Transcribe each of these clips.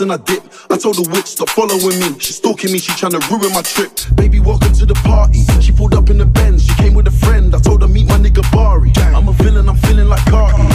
and I dip. I told the witch stop following me. She's stalking me, she trying to ruin my trip. Baby, welcome to the party. She pulled up in the Benz, she came with a friend. I told her meet my nigga Bari. I'm a villain, I'm feeling like Cardi.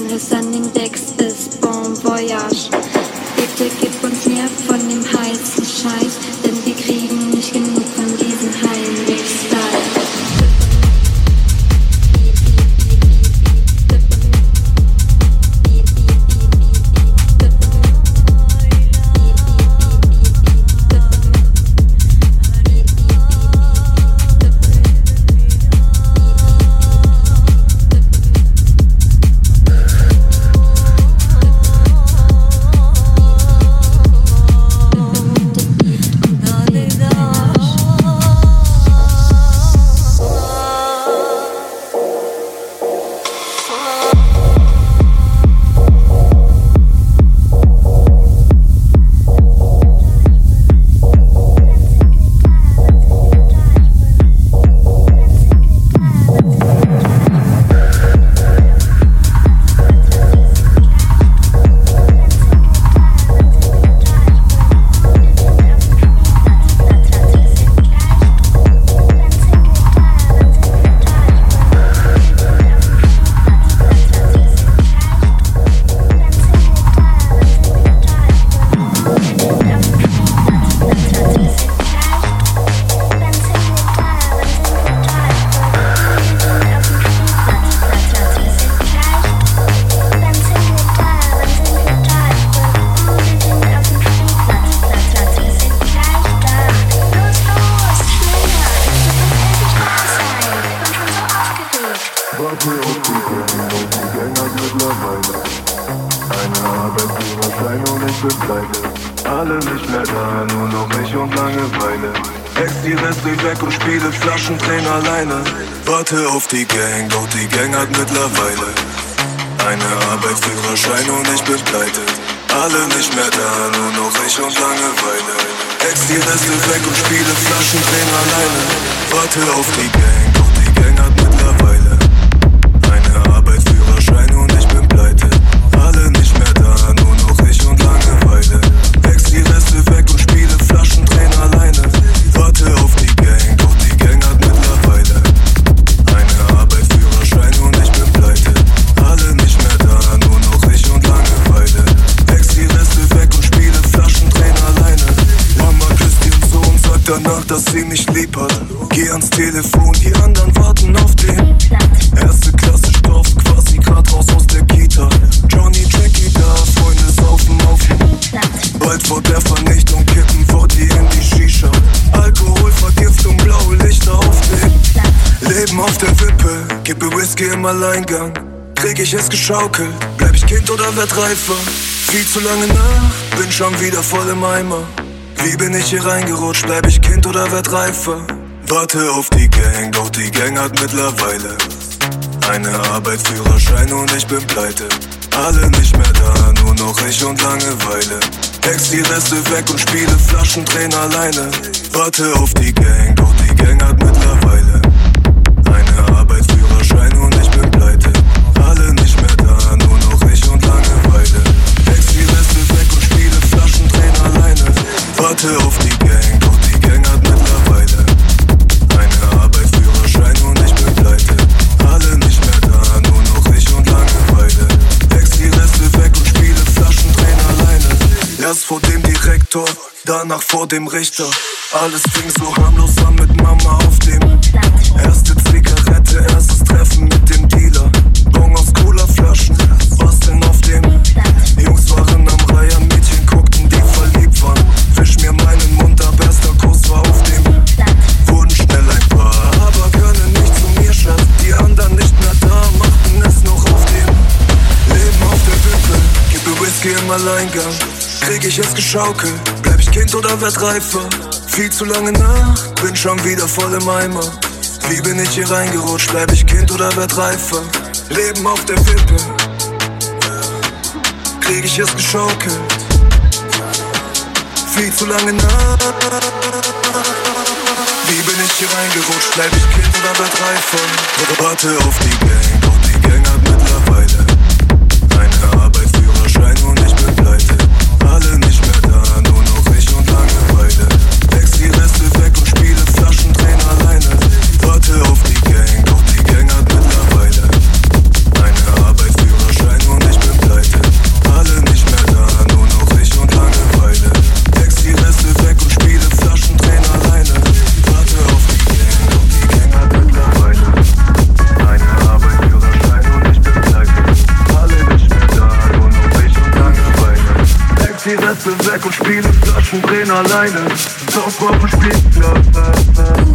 Dein Hintern index ist Bon Voyage. Bitte gib Schaukel. Bleib ich Kind oder werd reifer? Viel zu lange nach, bin schon wieder voll im Eimer. Wie bin ich hier reingerutscht? Bleib ich Kind oder werd reifer? Warte auf die Gang, doch die Gang hat mittlerweile eine Arbeit, Führerschein und ich bin pleite. Alle nicht mehr da, nur noch ich und Langeweile. Hex die Reste weg und spiele Flaschentränen alleine. Warte auf die Gang, doch die Gang hat mittlerweile Auf die Gang, doch die Gang hat mittlerweile eine Arbeit, Führerschein und ich. Alle nicht mehr da, nur noch ich und Langeweile. Ex die Reste weg und spiele Flaschendrehen alleine. Erst vor dem Direktor, danach vor dem Richter. Alles fing so harmlos an mit Mama auf dem. Erste Zigarette, erstes Treffen mit dem Dealer. Bon aus Cola-Flaschen, basteln auf dem. Jungs waren am im Alleingang? Krieg ich jetzt geschaukelt? Bleib ich Kind oder werd reifer? Viel zu lange nach, bin schon wieder voll im Eimer. Wie bin ich hier reingerutscht? Bleib ich Kind oder werd reifer? Leben auf der Wippe. Krieg ich jetzt geschaukelt? Viel zu lange nach. Wie bin ich hier reingerutscht? Bleib ich Kind oder werd reifer? Warte auf die Gang. alleine, doch auf dem Spielplatz.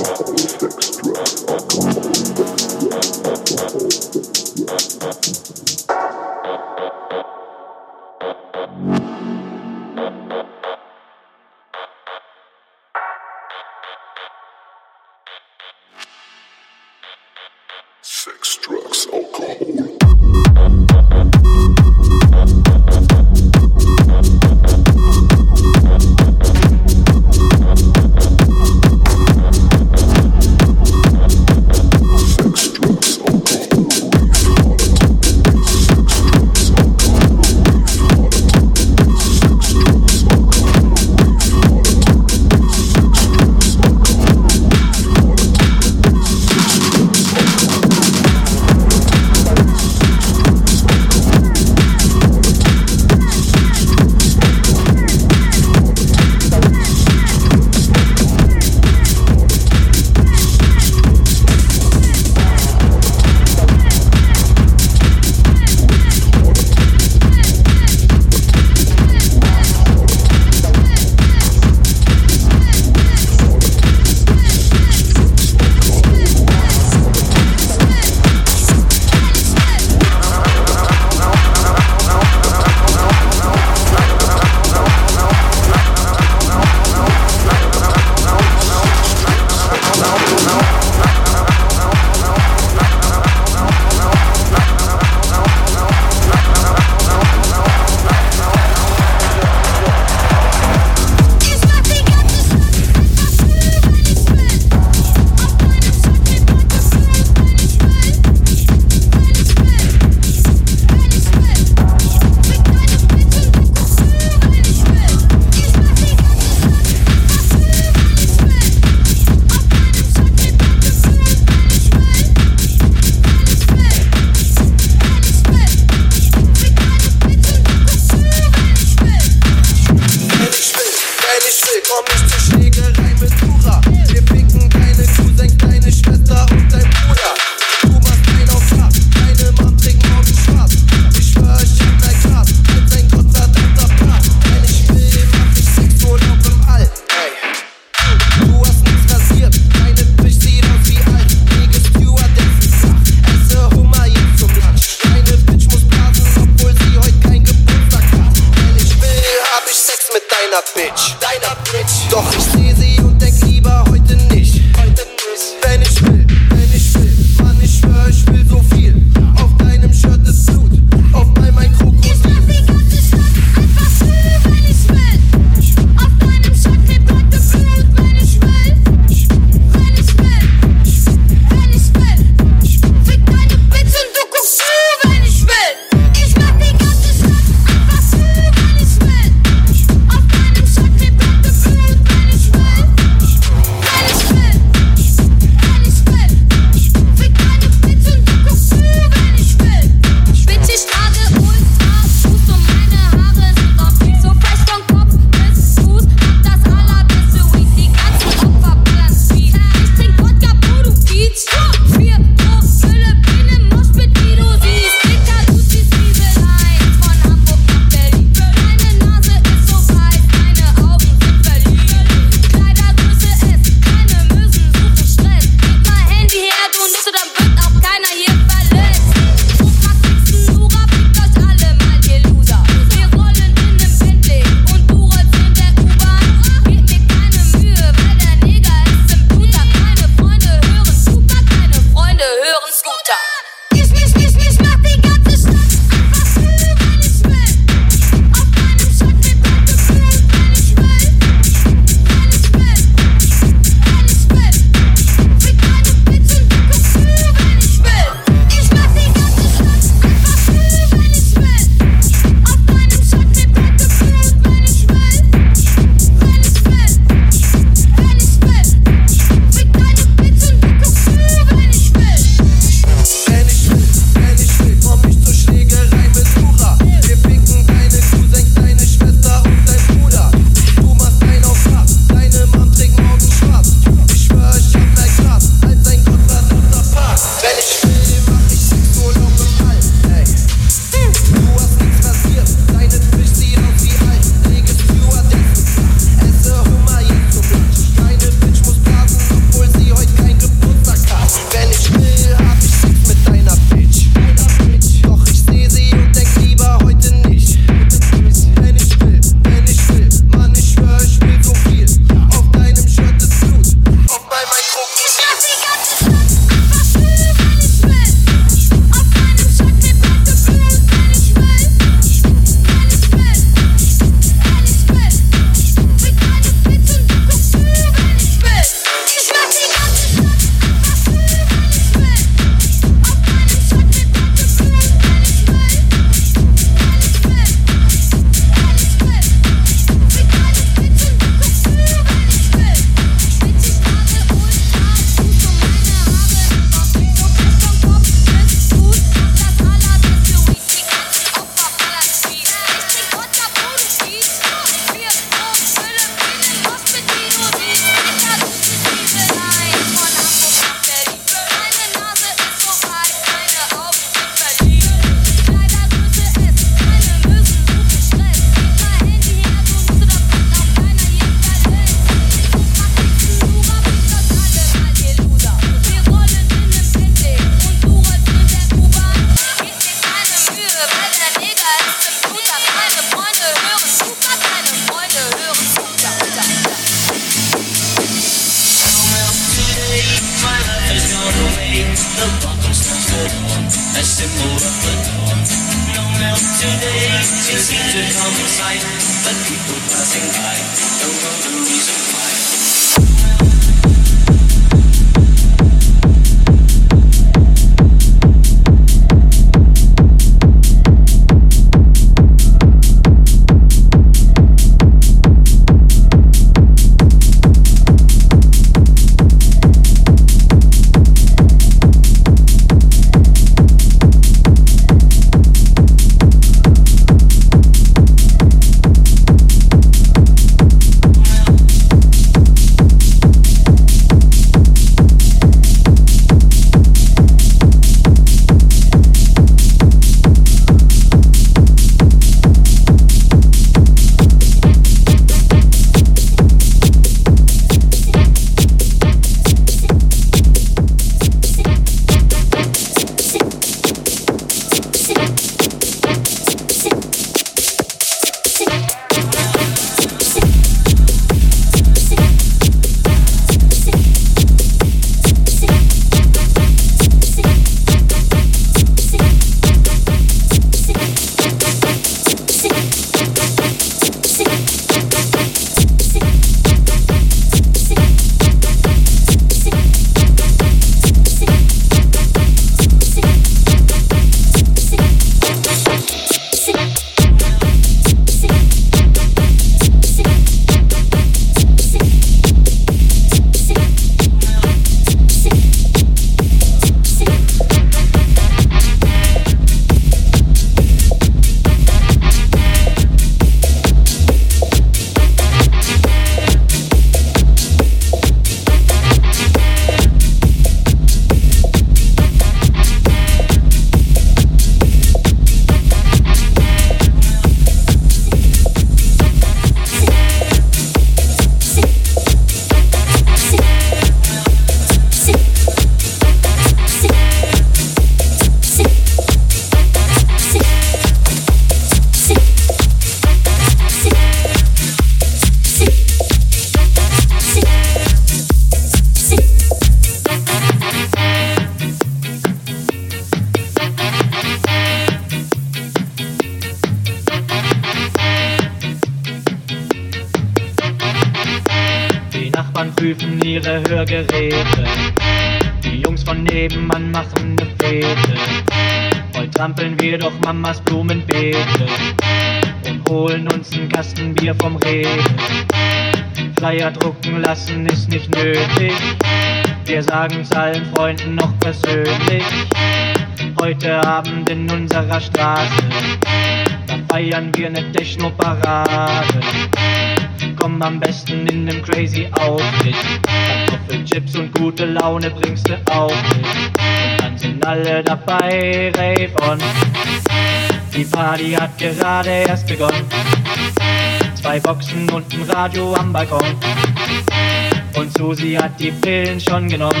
Schon genommen.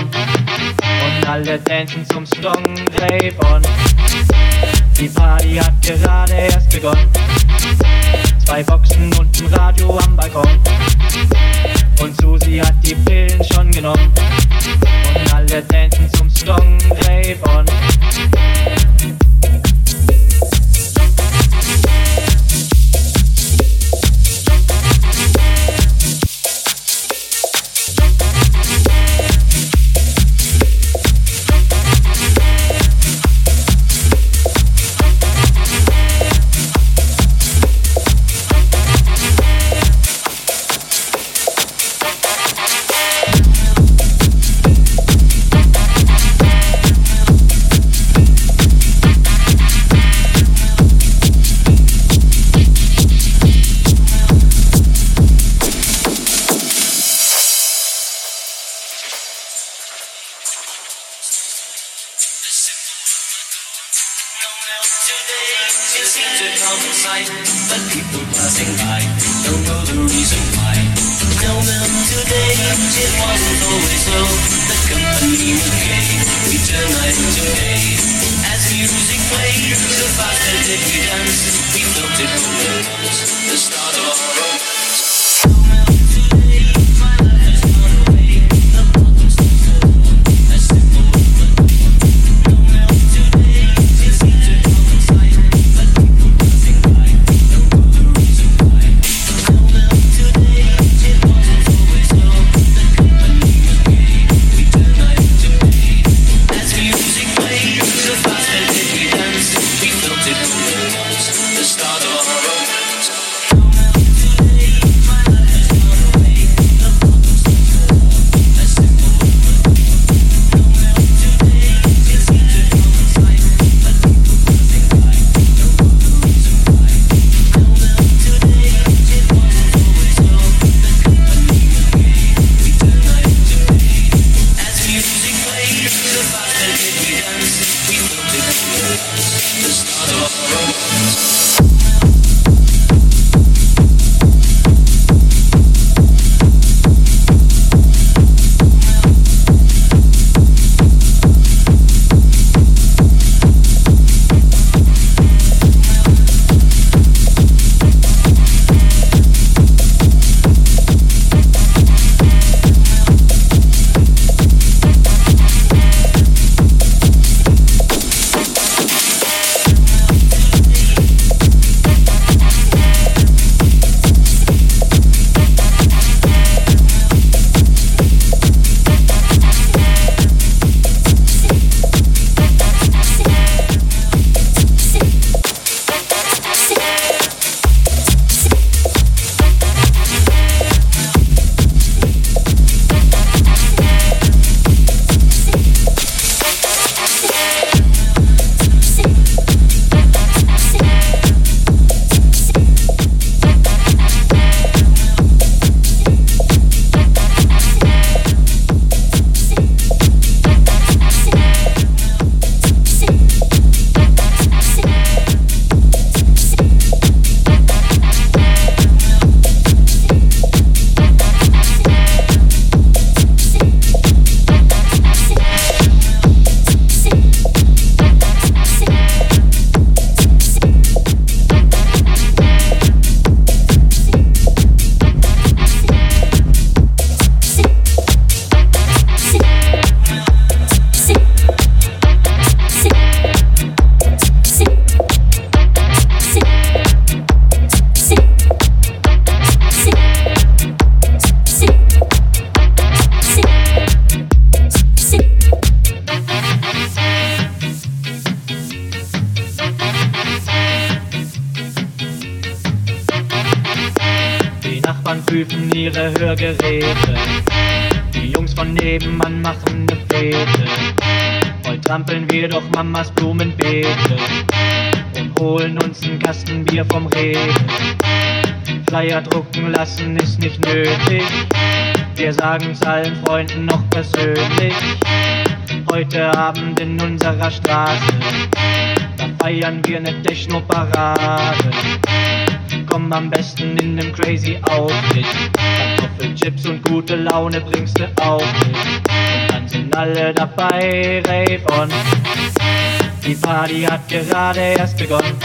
Party hat gerade erst begonnen.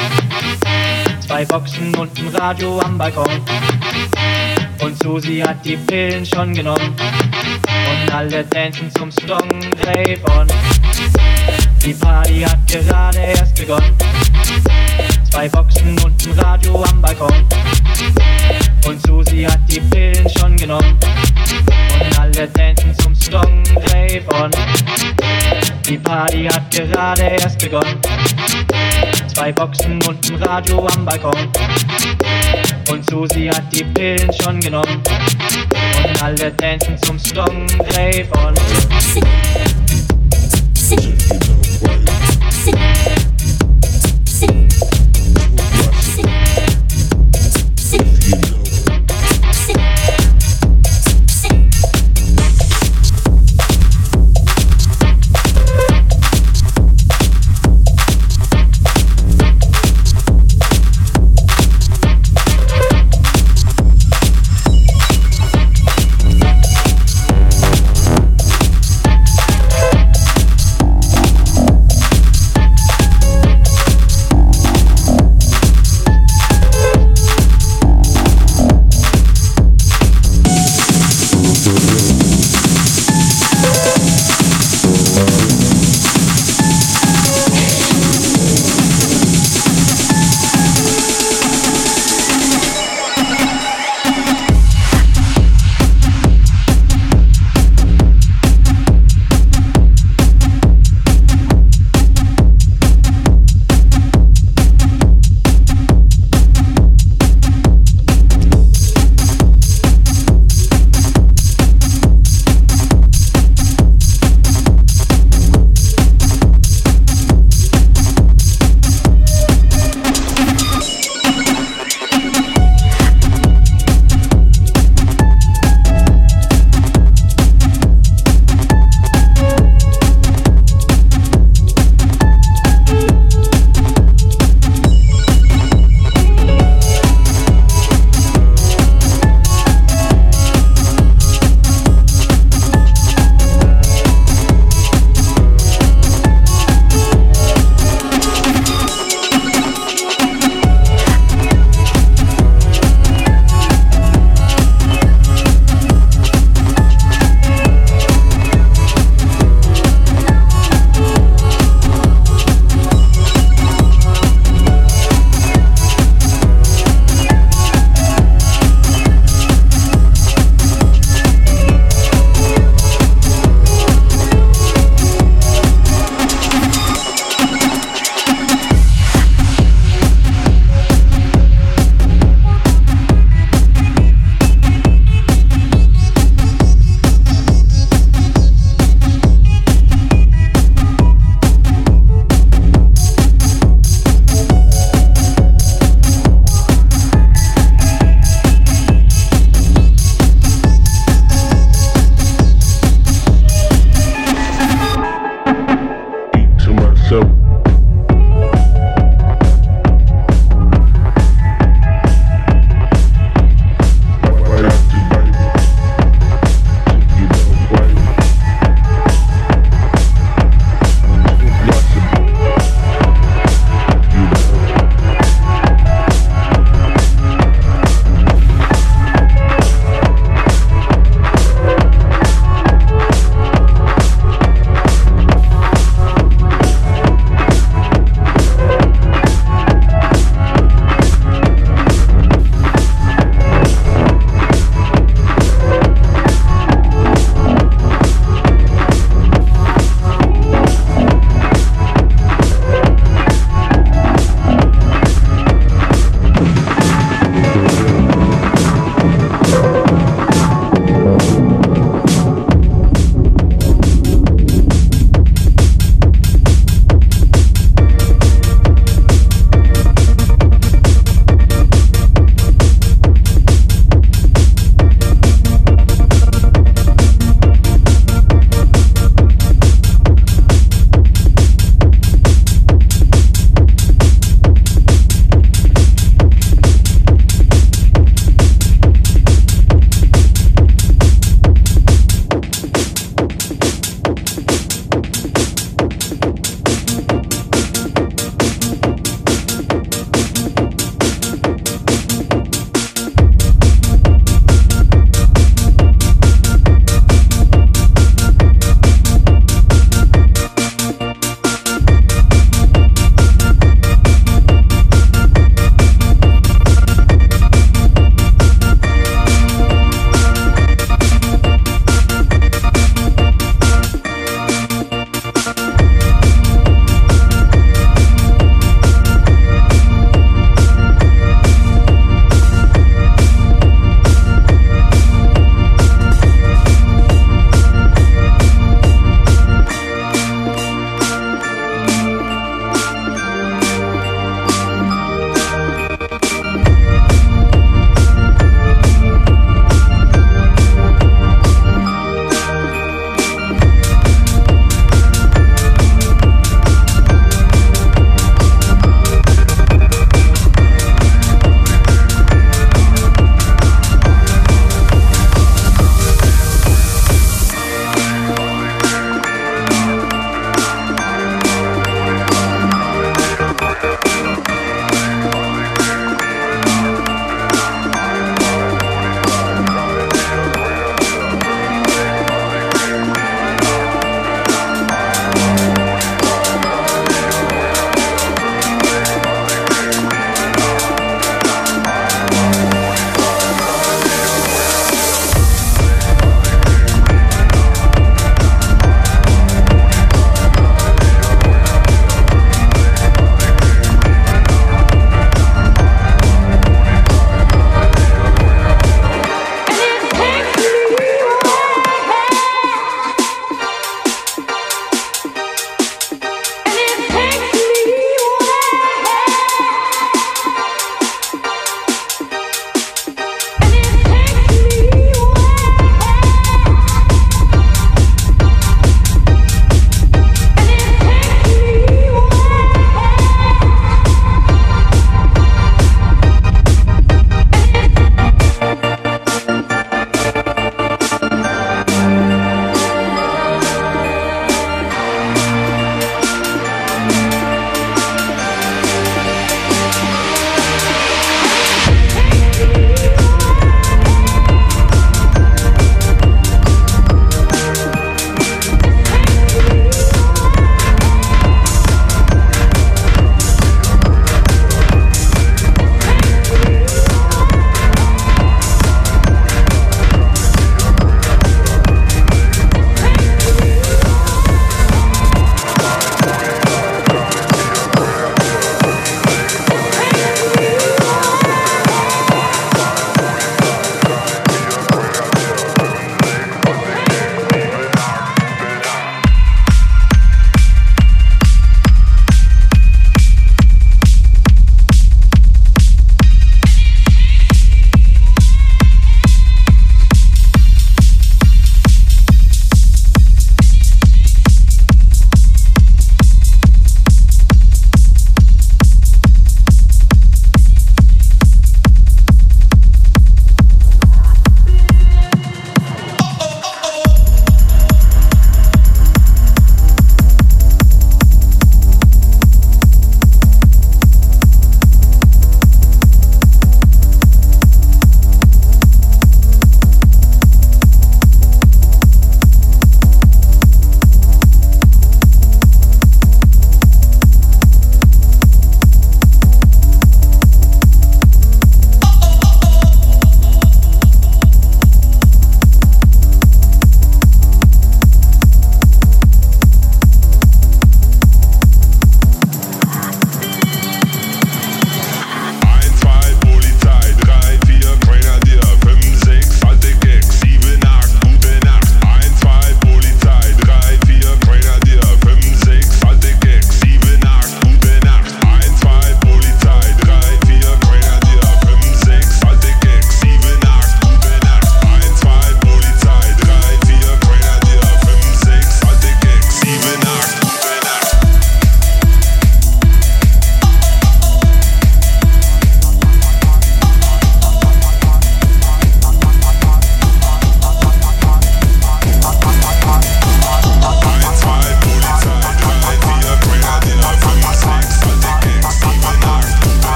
Zwei Boxen und ein Radio am Balkon. Und Susi hat die Pillen schon genommen. Und alle tanzen zum Song Rave on. Die Party hat gerade erst begonnen. Zwei Boxen und ein Radio am Balkon. Und Susi hat die Pillen schon genommen. Und alle tanzen Song Rave on. Die Party hat gerade erst begonnen. Zwei Boxen und ein Radio am Balkon. Und Susi hat die Pillen schon genommen. Und alle tanzen zum Song Rave on.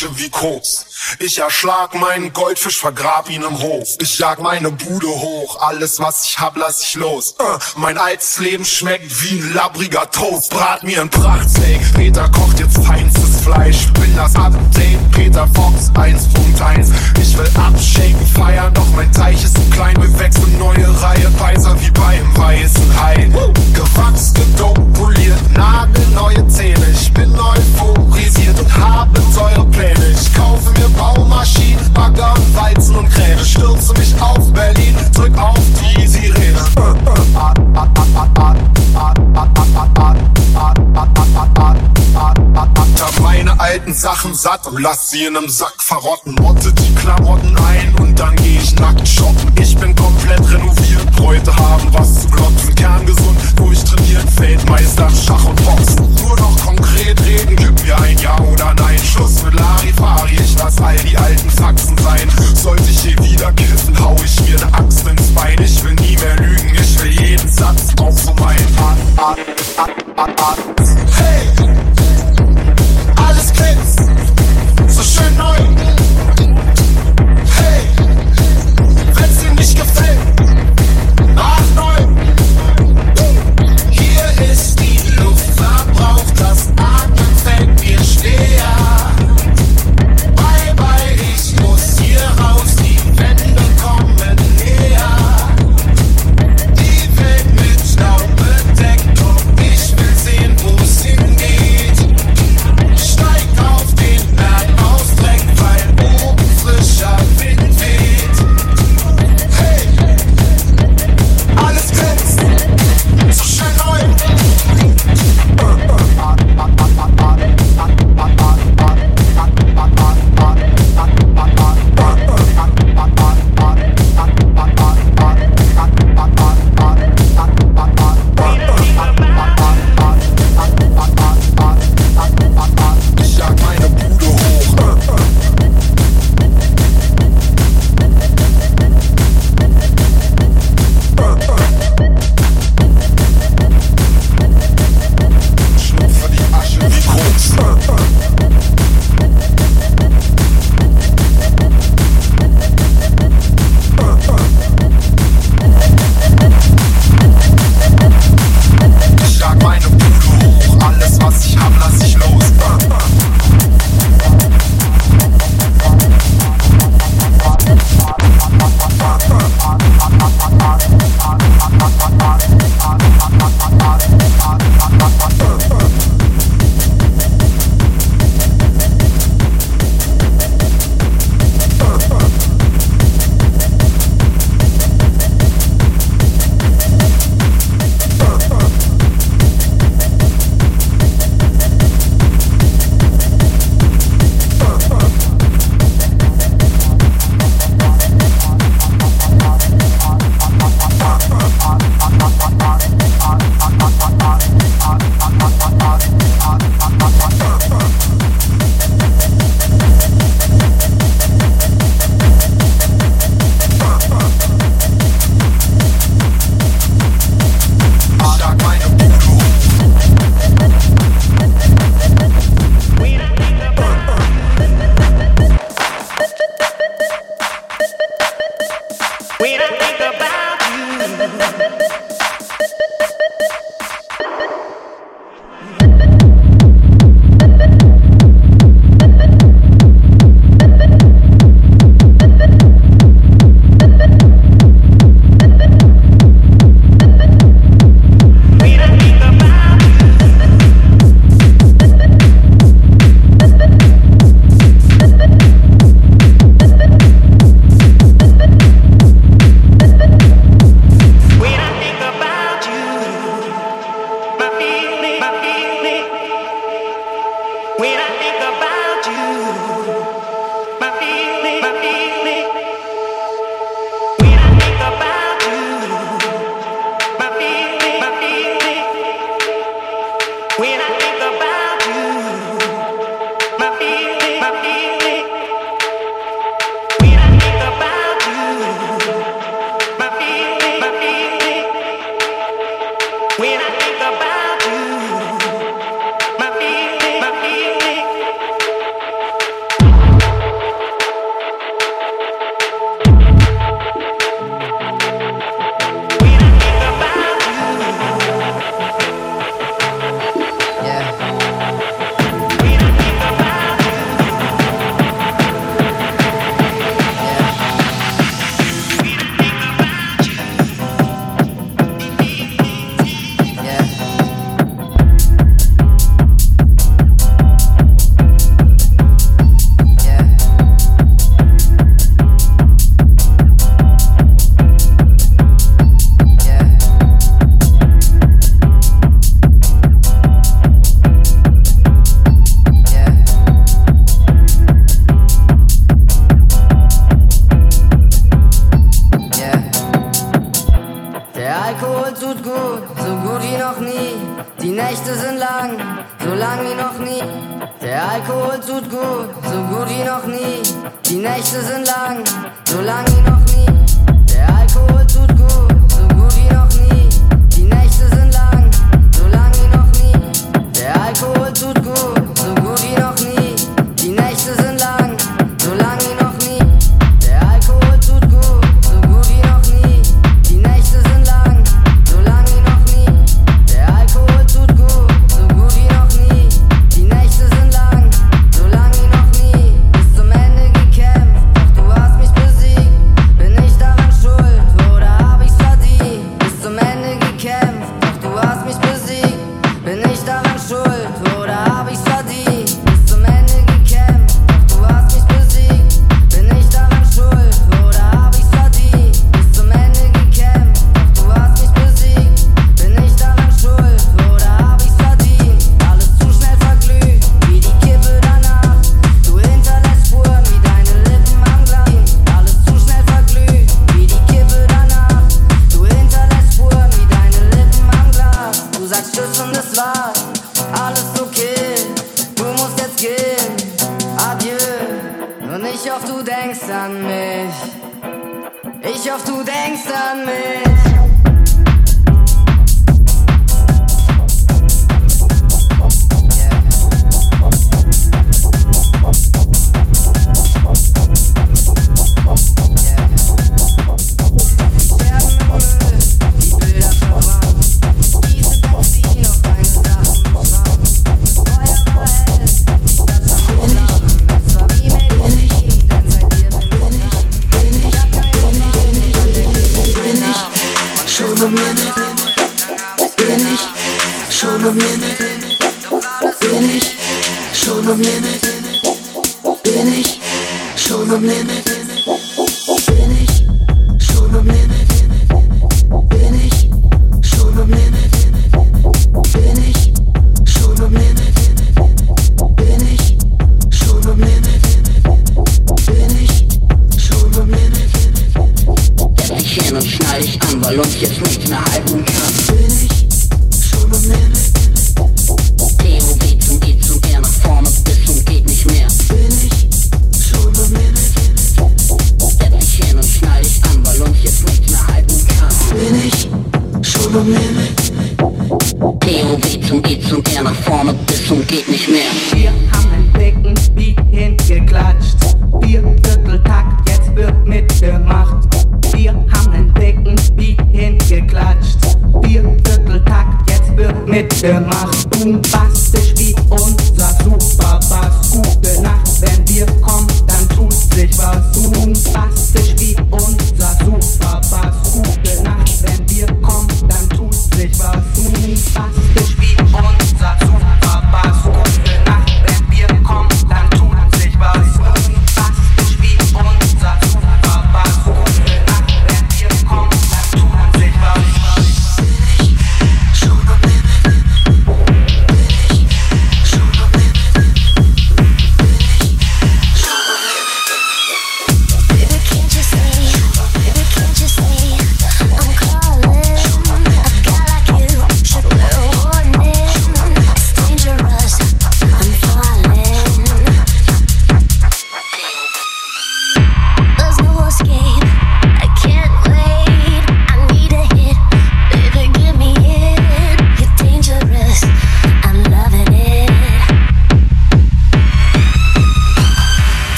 Asche wie Koks. Ich erschlag meinen Goldfisch, vergrab ihn im Hof. Ich jag meine Bude hoch, alles was ich hab, lass ich los. Äh, mein altes Leben schmeckt wie ein labbriger Toast. Brat mir ein Prachtsteak, Peter kocht jetzt feinstes Fleisch. Bin das Update, Peter Fox 1.1. Ich will abshaken, feiern, doch mein Teich ist zu klein. Wir wechseln neue Reihe, weißer wie beim weißen Hai. Gewachs, gedopt, poliert, nagelneue Zähne. Ich bin euphorisiert und habe teure Pläne. Ich kaufe mir Baumaschinen, Bagger, Weizen und Kräne. Stürze mich auf Berlin, drück auf die Sirene. Meine alten Sachen satt und lass sie in nem Sack verrotten. Motte die Klamotten ein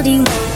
注定